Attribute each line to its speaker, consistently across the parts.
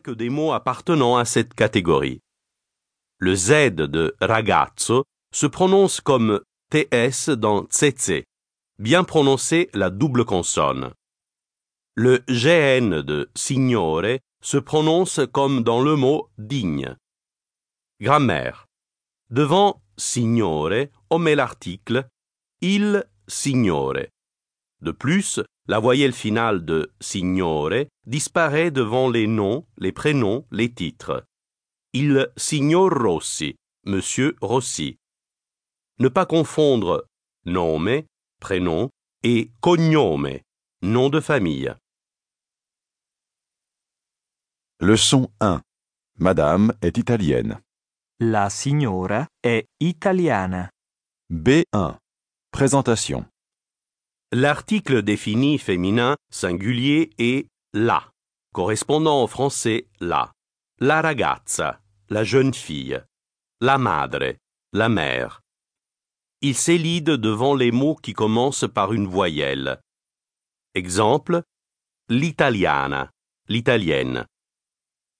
Speaker 1: que des mots appartenant à cette catégorie. Le Z de ragazzo se prononce comme TS dans tsetse, bien prononcer la double consonne. Le GN de signore se prononce comme dans le mot digne. Grammaire. Devant signore, on met l'article il signore. De plus, la voyelle finale de signore disparaît devant les noms, les prénoms, les titres. Il signor Rossi, monsieur Rossi. Ne pas confondre nome, prénom, et cognome, nom de famille.
Speaker 2: Leçon 1. Madame est italienne.
Speaker 3: La signora è italiana.
Speaker 2: B1. Présentation.
Speaker 1: L'article défini féminin singulier est la, correspondant au français la. La ragazza, la jeune fille. La madre, la mère. Il s'élide devant les mots qui commencent par une voyelle. Exemple, l'italiana, l'italienne.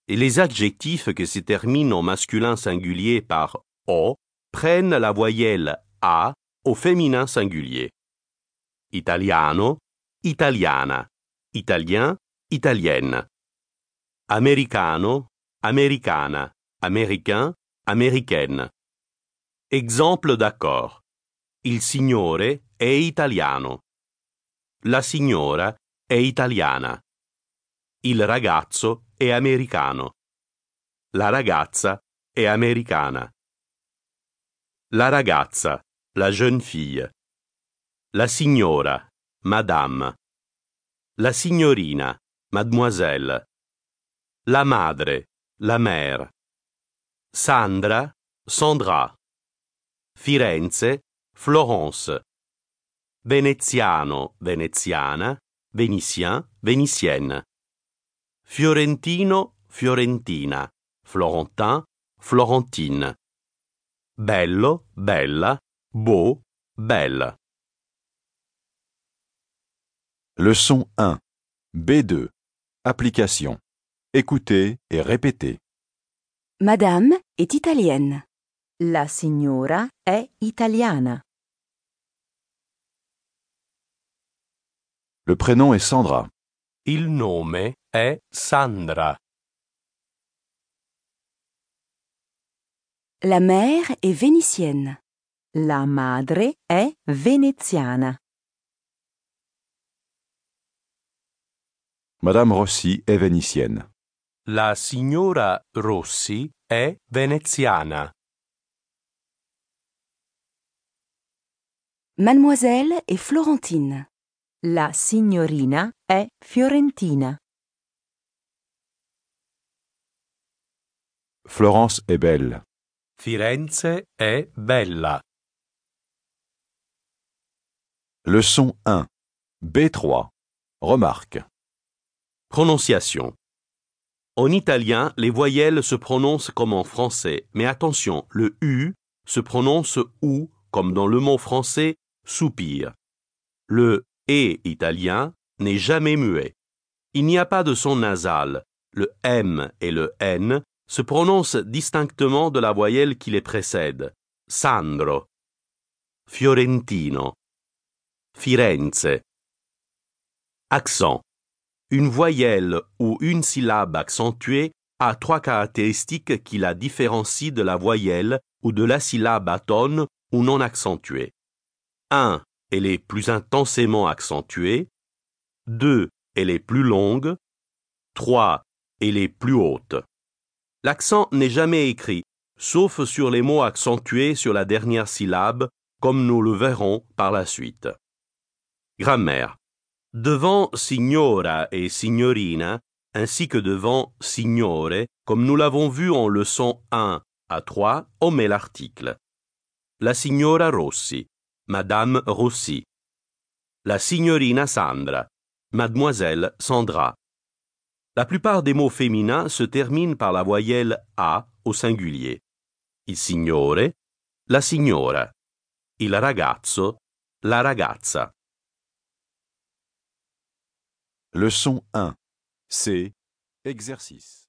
Speaker 1: Et les adjectifs que se terminent en masculin singulier par o prennent la voyelle a au féminin singulier. Italiano, italiana, italien, italienne. Americano, americana, américain, américaine. Exemple d'accord. Il signore è italiano. La signora è italiana. Il ragazzo è americano. La ragazza è americana. La ragazza, la jeune fille. La signora, madame. La signorina, mademoiselle. La madre, la mère. Sandra, Sandra. Firenze, Florence. Veneziano, veneziana. Vénitien, vénitienne. Fiorentino, fiorentina. Florentin, florentine. Bello, bella. Beau, belle.
Speaker 2: Leçon 1. B2. Application. Écoutez et répétez.
Speaker 4: Madame est italienne.
Speaker 5: La signora è italiana.
Speaker 2: Le prénom est Sandra.
Speaker 1: Il nome è Sandra.
Speaker 4: La mère est vénitienne.
Speaker 5: La madre è veneziana.
Speaker 2: Madame Rossi est vénitienne.
Speaker 1: La signora Rossi è veneziana.
Speaker 4: Mademoiselle est florentine.
Speaker 5: La signorina è fiorentina.
Speaker 2: Florence est belle.
Speaker 1: Firenze è bella.
Speaker 2: Leçon 1. B3. Remarque.
Speaker 1: Prononciation. En italien, les voyelles se prononcent comme en français, mais attention, le U se prononce OU comme dans le mot français soupir. Le E italien n'est jamais muet. Il n'y a pas de son nasal. Le M et le N se prononcent distinctement de la voyelle qui les précède. Sandro. Fiorentino. Firenze. Accent. Une voyelle ou une syllabe accentuée a trois caractéristiques qui la différencient de la voyelle ou de la syllabe atone ou non accentuée. 1. Elle est plus intensément accentuée. 2. Elle est plus longue. 3. Elle est plus haute. L'accent n'est jamais écrit, sauf sur les mots accentués sur la dernière syllabe, comme nous le verrons par la suite. Grammaire. Devant signora et signorina, ainsi que devant signore, comme nous l'avons vu en leçon 1 à 3, on met l'article. La signora Rossi, Madame Rossi. La signorina Sandra, Mademoiselle Sandra. La plupart des mots féminins se terminent par la voyelle A au singulier. Il signore, la signora. Il ragazzo, la ragazza.
Speaker 2: Leçon 1. C. Exercice.